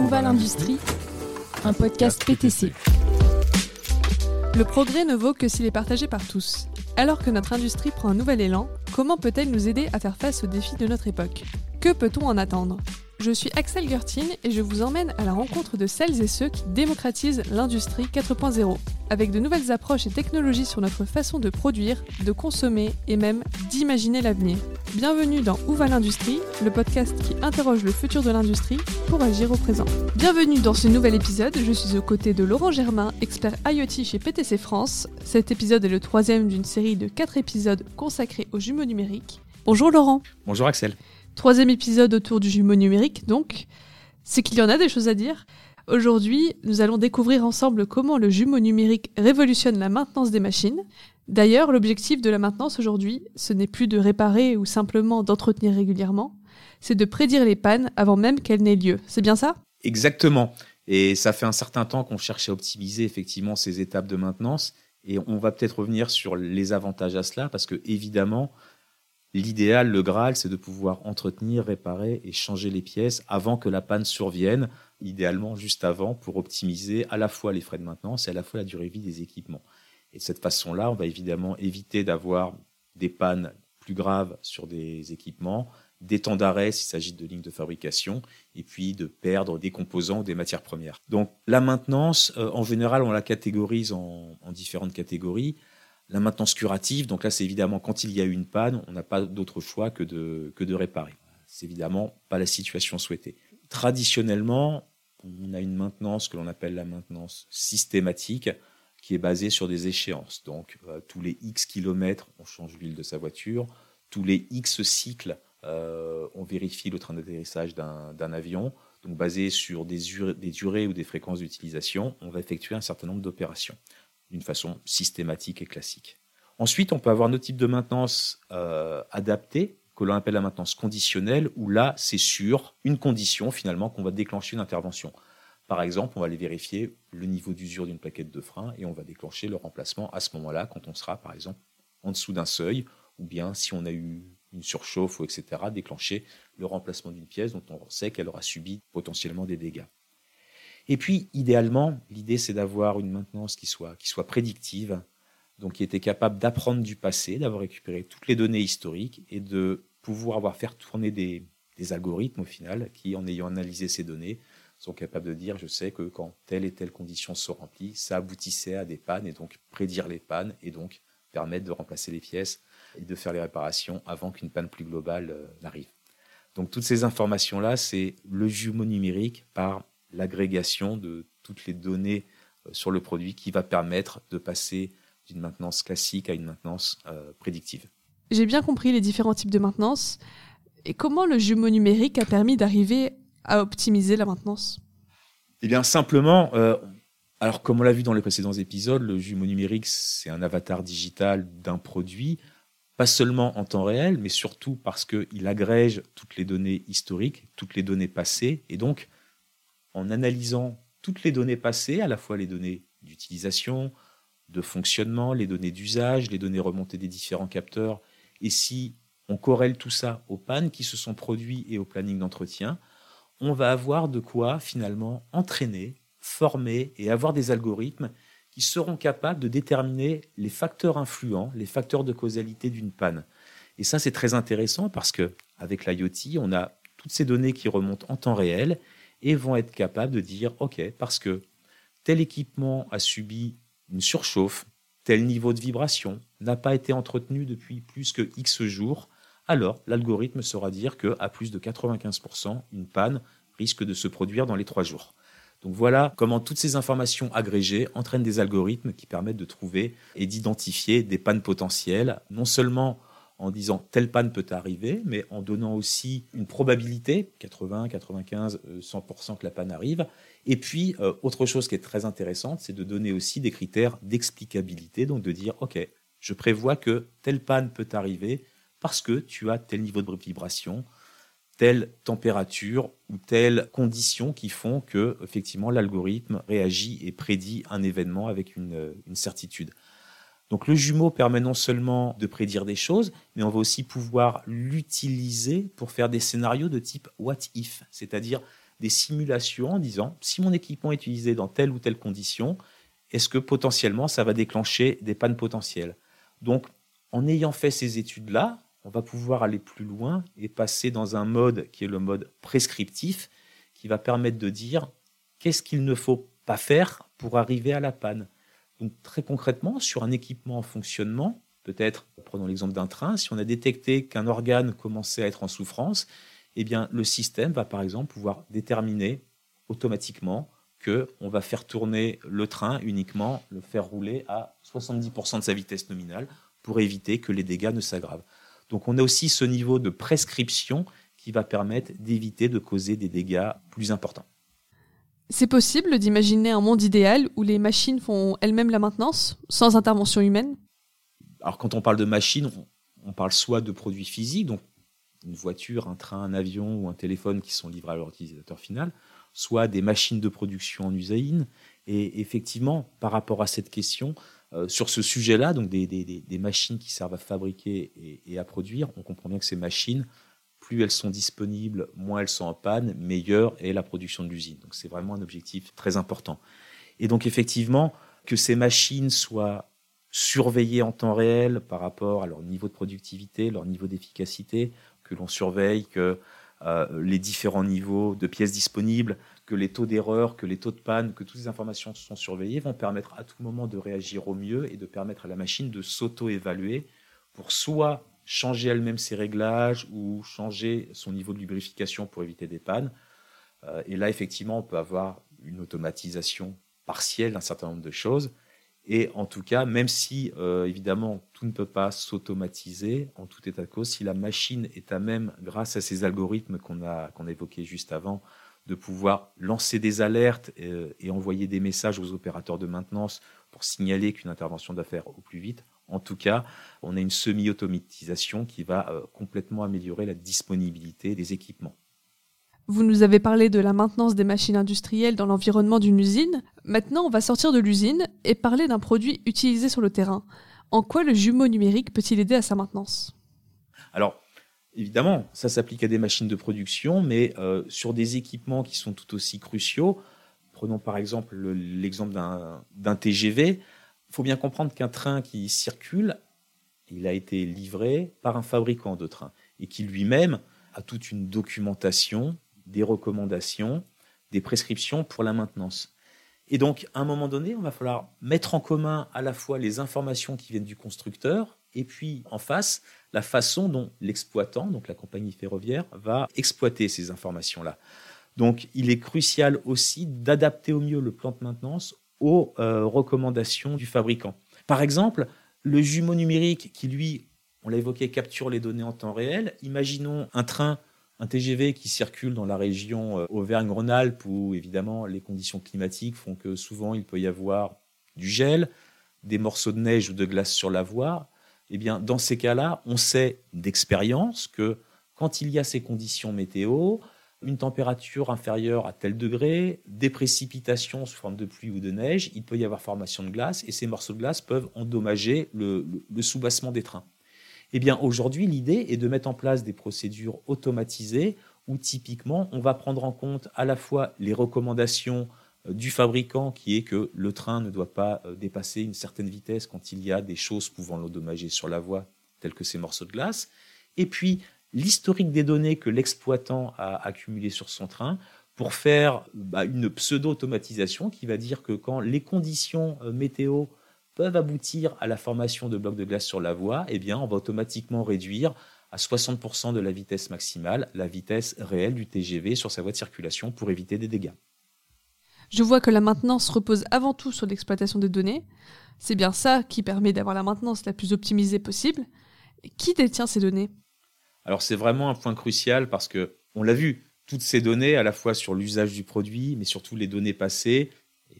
Où va l'industrie Un podcast PTC. Le progrès ne vaut que s'il est partagé par tous. Alors que notre industrie prend un nouvel élan, comment peut-elle nous aider à faire face aux défis de notre époque? Que peut-on en attendre? Je suis Axel Gertin et je vous emmène à la rencontre de celles et ceux qui démocratisent l'industrie 4.0, avec de nouvelles approches et technologies sur notre façon de produire, de consommer et même d'imaginer l'avenir. Bienvenue dans Où va l'industrie, le podcast qui interroge le futur de l'industrie pour agir au présent. Bienvenue dans ce nouvel épisode, je suis aux côtés de Laurent Germain, expert IoT chez PTC France. Cet épisode est le troisième d'une série de quatre épisodes consacrés aux jumeaux numériques. Bonjour Laurent. Bonjour Axel. Troisième épisode autour du jumeau numérique, donc. C'est qu'il y en a des choses à dire. Aujourd'hui, nous allons découvrir ensemble comment le jumeau numérique révolutionne la maintenance des machines. D'ailleurs, l'objectif de la maintenance aujourd'hui, ce n'est plus de réparer ou simplement d'entretenir régulièrement, c'est de prédire les pannes avant même qu'elles n'aient lieu. C'est bien ça? Exactement. Et ça fait un certain temps qu'on cherche à optimiser effectivement ces étapes de maintenance. Et on va peut-être revenir sur les avantages à cela, parce que évidemment, L'idéal, le Graal, c'est de pouvoir entretenir, réparer et changer les pièces avant que la panne survienne, idéalement juste avant, pour optimiser à la fois les frais de maintenance et à la fois la durée de vie des équipements. Et de cette façon-là, on va évidemment éviter d'avoir des pannes plus graves sur des équipements, des temps d'arrêt s'il s'agit de lignes de fabrication, et puis de perdre des composants ou des matières premières. Donc la maintenance, euh, en général, on la catégorise en différentes catégories. La maintenance curative, donc là, c'est évidemment quand il y a une panne, on n'a pas d'autre choix que de, que de réparer. C'est évidemment pas la situation souhaitée. Traditionnellement, on a une maintenance que l'on appelle la maintenance systématique, qui est basée sur des échéances. Donc, euh, tous les X kilomètres, on change l'huile de sa voiture. Tous les X cycles, euh, on vérifie le train d'atterrissage d'un avion. Donc, basé sur des, durées ou des fréquences d'utilisation, on va effectuer un certain nombre d'opérations d'une façon systématique et classique. Ensuite, on peut avoir notre type de maintenance euh, adaptée, que l'on appelle la maintenance conditionnelle, où là, c'est sur une condition finalement qu'on va déclencher une intervention. Par exemple, on va aller vérifier le niveau d'usure d'une plaquette de frein et on va déclencher le remplacement à ce moment-là, quand on sera par exemple en dessous d'un seuil, ou bien si on a eu une surchauffe, ou etc., déclencher le remplacement d'une pièce dont on sait qu'elle aura subi potentiellement des dégâts. Et puis, idéalement, l'idée, c'est d'avoir une maintenance qui soit, prédictive, donc qui était capable d'apprendre du passé, d'avoir récupéré toutes les données historiques et de pouvoir avoir faire tourner des algorithmes au final qui, en ayant analysé ces données, sont capables de dire, je sais que quand telle et telle condition sont remplies, ça aboutissait à des pannes et donc prédire les pannes et donc permettre de remplacer les pièces et de faire les réparations avant qu'une panne plus globale euh, n'arrive. Donc toutes ces informations-là, c'est le jumeau numérique par l'agrégation de toutes les données euh, sur le produit qui va permettre de passer d'une maintenance classique à une maintenance euh, prédictive. J'ai bien compris les différents types de maintenance. Et comment le jumeau numérique a permis d'arriver à optimiser la maintenance. Eh bien, simplement, euh, alors comme on l'a vu dans les précédents épisodes, le jumeau numérique, c'est un avatar digital d'un produit, pas seulement en temps réel, mais surtout parce qu'il agrège toutes les données historiques, toutes les données passées, et donc en analysant toutes les données passées, à la fois les données d'utilisation, de fonctionnement, les données d'usage, les données remontées des différents capteurs, et si on corrèle tout ça aux pannes qui se sont produits et au planning d'entretien, on va avoir de quoi finalement entraîner, former et avoir des algorithmes qui seront capables de déterminer les facteurs influents, les facteurs de causalité d'une panne. Et ça, c'est très intéressant parce que avec l'IoT, on a toutes ces données qui remontent en temps réel et vont être capables de dire, OK, parce que tel équipement a subi une surchauffe, tel niveau de vibration n'a pas été entretenu depuis plus que X jours, alors l'algorithme saura dire qu'à plus de 95%, une panne risque de se produire dans les trois jours. Donc voilà comment toutes ces informations agrégées entraînent des algorithmes qui permettent de trouver et d'identifier des pannes potentielles, non seulement en disant telle panne peut arriver, mais en donnant aussi une probabilité, 80, 95, 100% que la panne arrive. Et puis, euh, autre chose qui est très intéressante, c'est de donner aussi des critères d'explicabilité, donc de dire, OK, je prévois que telle panne peut arriver parce que tu as tel niveau de vibration, telle température ou telle condition qui font que, effectivement, l'algorithme réagit et prédit un événement avec une certitude. Donc le jumeau permet non seulement de prédire des choses, mais on va aussi pouvoir l'utiliser pour faire des scénarios de type what if, c'est-à-dire des simulations en disant si mon équipement est utilisé dans telle ou telle condition, est-ce que potentiellement ça va déclencher des pannes potentielles? Donc, en ayant fait ces études-là, on va pouvoir aller plus loin et passer dans un mode qui est le mode prescriptif, qui va permettre de dire qu'est-ce qu'il ne faut pas faire pour arriver à la panne. Donc très concrètement, sur un équipement en fonctionnement, peut-être, prenons l'exemple d'un train, si on a détecté qu'un organe commençait à être en souffrance, eh bien le système va par exemple pouvoir déterminer automatiquement que on va faire tourner le train uniquement, le faire rouler à 70% de sa vitesse nominale pour éviter que les dégâts ne s'aggravent. Donc on a aussi ce niveau de prescription qui va permettre d'éviter de causer des dégâts plus importants. C'est possible d'imaginer un monde idéal où les machines font elles-mêmes la maintenance, sans intervention humaine? Alors quand on parle de machines, on parle soit de produits physiques, donc une voiture, un train, un avion ou un téléphone qui sont livrés à leur utilisateur final, soit des machines de production en usine. Et effectivement, par rapport à cette question, euh, sur ce sujet-là, donc des, machines qui servent à fabriquer et, à produire, on comprend bien que ces machines, plus elles sont disponibles, moins elles sont en panne, meilleure est la production de l'usine. Donc c'est vraiment un objectif très important. Et donc effectivement, que ces machines soient surveillées en temps réel par rapport à leur niveau de productivité, leur niveau d'efficacité, que l'on surveille, que euh, les différents niveaux de pièces disponibles, que les taux d'erreur, que les taux de panne, que toutes ces informations sont surveillées, vont permettre à tout moment de réagir au mieux et de permettre à la machine de s'auto-évaluer pour soit changer elle-même ses réglages ou changer son niveau de lubrification pour éviter des pannes. Euh, et là, effectivement, on peut avoir une automatisation partielle d'un certain nombre de choses. Et en tout cas, même si euh, évidemment tout ne peut pas s'automatiser, en tout état de cause, si la machine est à même, grâce à ces algorithmes qu'on a, qu'on a évoqués juste avant, de pouvoir lancer des alertes euh, et, envoyer des messages aux opérateurs de maintenance pour signaler qu'une intervention doit faire au plus vite, en tout cas, on a une semi-automatisation qui va euh, complètement améliorer la disponibilité des équipements. Vous nous avez parlé de la maintenance des machines industrielles dans l'environnement d'une usine. Maintenant, on va sortir de l'usine et parler d'un produit utilisé sur le terrain. En quoi le jumeau numérique peut-il aider à sa maintenance? Alors, évidemment, ça s'applique à des machines de production, mais euh, sur des équipements qui sont tout aussi cruciaux. Prenons par exemple l'exemple d'un TGV. Il faut bien comprendre qu'un train qui circule, il a été livré par un fabricant de train et qui lui-même a toute une documentation des recommandations, des prescriptions pour la maintenance. Et donc, à un moment donné, on va falloir mettre en commun à la fois les informations qui viennent du constructeur et puis en face, la façon dont l'exploitant, donc la compagnie ferroviaire, va exploiter ces informations-là. Donc, il est crucial aussi d'adapter au mieux le plan de maintenance aux euh, recommandations du fabricant. Par exemple, le jumeau numérique qui, lui, on l'a évoqué, capture les données en temps réel. Imaginons un train un TGV qui circule dans la région euh, Auvergne-Rhône-Alpes où évidemment les conditions climatiques font que souvent il peut y avoir du gel, des morceaux de neige ou de glace sur la voie, eh bien dans ces cas-là, on sait d'expérience que quand il y a ces conditions météo, une température inférieure à tel degré, des précipitations sous forme de pluie ou de neige, il peut y avoir formation de glace et ces morceaux de glace peuvent endommager le, le soubassement des trains. Eh bien, aujourd'hui, l'idée est de mettre en place des procédures automatisées où typiquement, on va prendre en compte à la fois les recommandations du fabricant qui est que le train ne doit pas euh, dépasser une certaine vitesse quand il y a des choses pouvant l'endommager sur la voie, tels que ces morceaux de glace, et puis l'historique des données que l'exploitant a accumulées sur son train pour faire bah, une pseudo-automatisation qui va dire que quand les conditions euh, météo peuvent aboutir à la formation de blocs de glace sur la voie, eh bien, on va automatiquement réduire à 60% de la vitesse maximale la vitesse réelle du TGV sur sa voie de circulation pour éviter des dégâts. Je vois que la maintenance repose avant tout sur l'exploitation des données. C'est bien ça qui permet d'avoir la maintenance la plus optimisée possible. Qui détient ces données? Alors c'est vraiment un point crucial parce que on l'a vu, toutes ces données, à la fois sur l'usage du produit, mais surtout les données passées,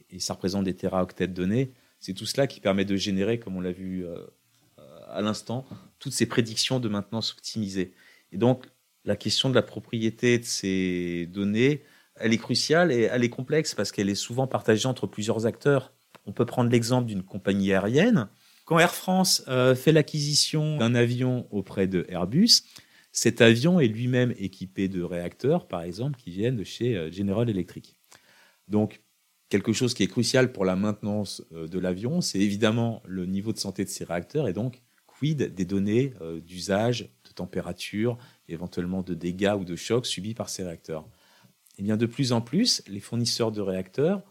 et ça représente des téraoctets de données, c'est tout cela qui permet de générer, comme on l'a vu euh, à l'instant, toutes ces prédictions de maintenance optimisées. Et donc, la question de la propriété de ces données, elle est cruciale et elle est complexe parce qu'elle est souvent partagée entre plusieurs acteurs. On peut prendre l'exemple d'une compagnie aérienne. Quand Air France euh, fait l'acquisition d'un avion auprès de Airbus, cet avion est lui-même équipé de réacteurs, par exemple, qui viennent de chez euh, General Electric. Donc, quelque chose qui est crucial pour la maintenance euh, de l'avion, c'est évidemment le niveau de santé de ces réacteurs et donc quid des données d'usage, de température, éventuellement de dégâts ou de chocs subis par ces réacteurs. Eh bien de plus en plus, les fournisseurs de réacteurs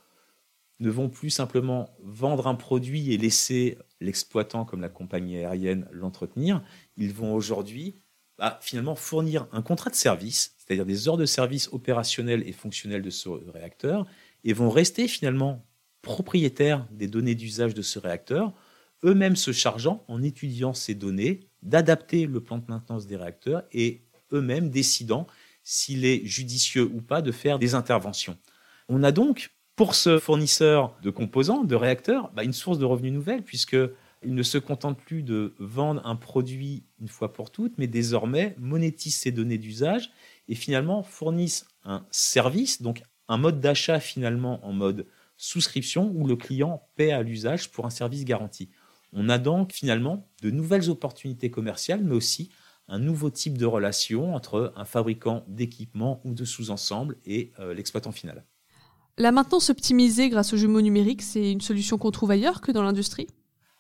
ne vont plus simplement vendre un produit et laisser l'exploitant comme la compagnie aérienne l'entretenir. Ils vont aujourd'hui bah, finalement fournir un contrat de service, c'est-à-dire des heures de service opérationnelles et fonctionnelles de ce réacteur, et vont rester finalement propriétaires des données d'usage de ce réacteur, eux-mêmes se chargeant, en étudiant ces données, d'adapter le plan de maintenance des réacteurs et eux-mêmes décidant s'il est judicieux ou pas de faire des interventions. On a donc, pour ce fournisseur de composants, de réacteurs, bah, une source de revenus nouvelle, puisque il ne se contente plus de vendre un produit une fois pour toutes, mais désormais monétise ses données d'usage et finalement fournissent un service, donc un mode d'achat finalement en mode souscription où le client paie à l'usage pour un service garanti. On a donc finalement de nouvelles opportunités commerciales, mais aussi un nouveau type de relation entre un fabricant d'équipements ou de sous-ensemble et euh, l'exploitant final. La maintenance optimisée grâce aux jumeaux numériques, c'est une solution qu'on trouve ailleurs que dans l'industrie?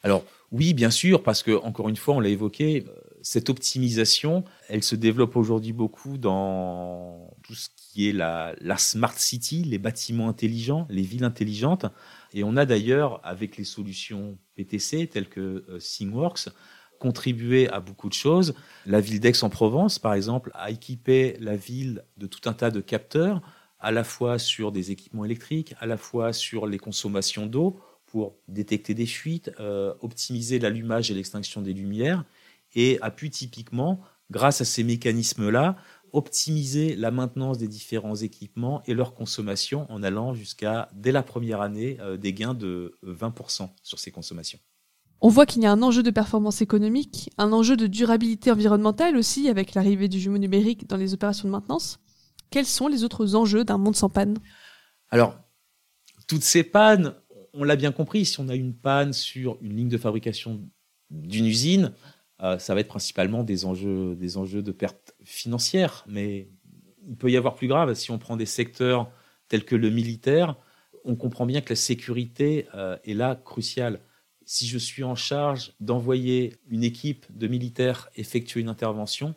Alors oui, bien sûr, parce que encore une fois, on l'a évoqué, euh, cette optimisation, elle se développe aujourd'hui beaucoup dans tout ce qui est la, smart city, les bâtiments intelligents, les villes intelligentes. Et on a d'ailleurs, avec les solutions PTC telles que euh, ThingWorks, contribué à beaucoup de choses. La ville d'Aix-en-Provence, par exemple, a équipé la ville de tout un tas de capteurs, à la fois sur des équipements électriques, à la fois sur les consommations d'eau pour détecter des fuites, euh, optimiser l'allumage et l'extinction des lumières, et a pu typiquement, grâce à ces mécanismes-là, optimiser la maintenance des différents équipements et leur consommation en allant jusqu'à, dès la première année, euh, des gains de 20% sur ces consommations. On voit qu'il y a un enjeu de performance économique, un enjeu de durabilité environnementale aussi avec l'arrivée du jumeau numérique dans les opérations de maintenance. Quels sont les autres enjeux d'un monde sans panne? Alors, toutes ces pannes, on l'a bien compris, si on a une panne sur une ligne de fabrication d'une usine, euh, ça va être principalement des enjeux, des enjeux de perte financière. Mais il peut y avoir plus grave. Si on prend des secteurs tels que le militaire, on comprend bien que la sécurité euh, est là cruciale. Si je suis en charge d'envoyer une équipe de militaires effectuer une intervention,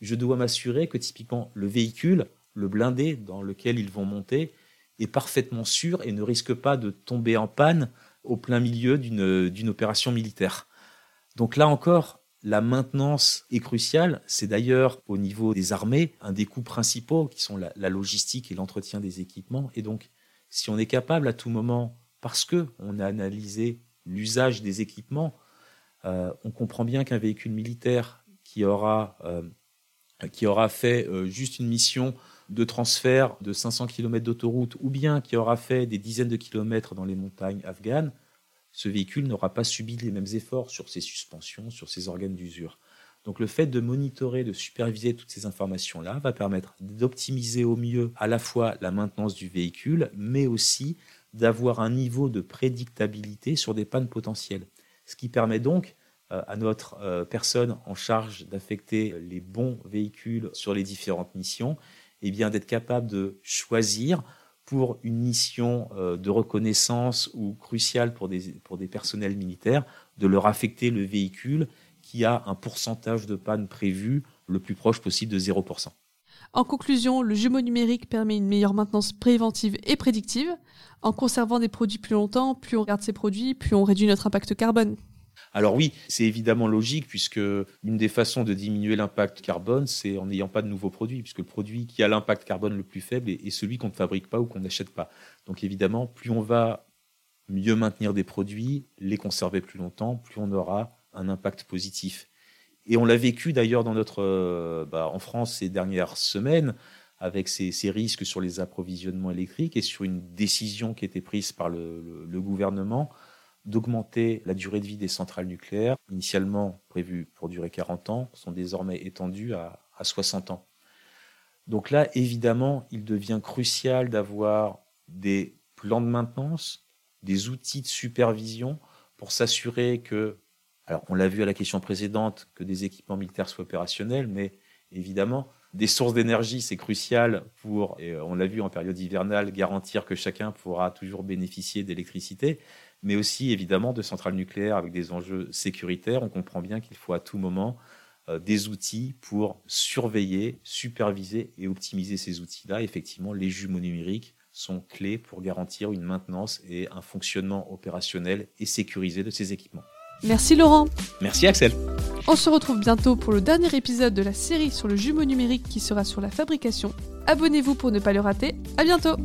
je dois m'assurer que typiquement le véhicule, le blindé dans lequel ils vont monter, est parfaitement sûr et ne risque pas de tomber en panne au plein milieu d'une opération militaire. Donc là encore, la maintenance est cruciale. C'est d'ailleurs au niveau des armées un des coûts principaux qui sont la, logistique et l'entretien des équipements. Et donc, si on est capable à tout moment, parce que on a analysé l'usage des équipements, euh, on comprend bien qu'un véhicule militaire qui aura, euh, qui aura fait euh, juste une mission de transfert de 500 km d'autoroute ou bien qui aura fait des dizaines de kilomètres dans les montagnes afghanes, ce véhicule n'aura pas subi les mêmes efforts sur ses suspensions, sur ses organes d'usure. Donc le fait de monitorer, de superviser toutes ces informations-là va permettre d'optimiser au mieux à la fois la maintenance du véhicule, mais aussi d'avoir un niveau de prédictabilité sur des pannes potentielles. Ce qui permet donc euh, à notre euh, personne en charge d'affecter les bons véhicules sur les différentes missions eh bien d'être capable de choisir pour une mission euh, de reconnaissance ou cruciale pour des, pour des personnels militaires, de leur affecter le véhicule qui a un pourcentage de panne prévu le plus proche possible de 0%. En conclusion, le jumeau numérique permet une meilleure maintenance préventive et prédictive. En conservant des produits plus longtemps, plus on garde ces produits, plus on réduit notre impact carbone. Alors oui, c'est évidemment logique puisque une des façons de diminuer l'impact carbone, c'est en n'ayant pas de nouveaux produits, puisque le produit qui a l'impact carbone le plus faible est, celui qu'on ne fabrique pas ou qu'on n'achète pas. Donc évidemment, plus on va mieux maintenir des produits, les conserver plus longtemps, plus on aura un impact positif. Et on l'a vécu d'ailleurs dans notre, euh, bah, en France ces dernières semaines avec ces, risques sur les approvisionnements électriques et sur une décision qui a été prise par le gouvernement d'augmenter la durée de vie des centrales nucléaires, initialement prévues pour durer 40 ans, sont désormais étendues à, 60 ans. Donc là, évidemment, il devient crucial d'avoir des plans de maintenance, des outils de supervision pour s'assurer que, alors on l'a vu à la question précédente, que des équipements militaires soient opérationnels, mais évidemment. Des sources d'énergie, c'est crucial pour, et on l'a vu en période hivernale, garantir que chacun pourra toujours bénéficier d'électricité, mais aussi évidemment de centrales nucléaires avec des enjeux sécuritaires. On comprend bien qu'il faut à tout moment euh, des outils pour surveiller, superviser et optimiser ces outils-là. Effectivement, les jumeaux numériques sont clés pour garantir une maintenance et un fonctionnement opérationnel et sécurisé de ces équipements. Merci Laurent. Merci Axel. On se retrouve bientôt pour le dernier épisode de la série sur le jumeau numérique qui sera sur la fabrication. Abonnez-vous pour ne pas le rater. À bientôt.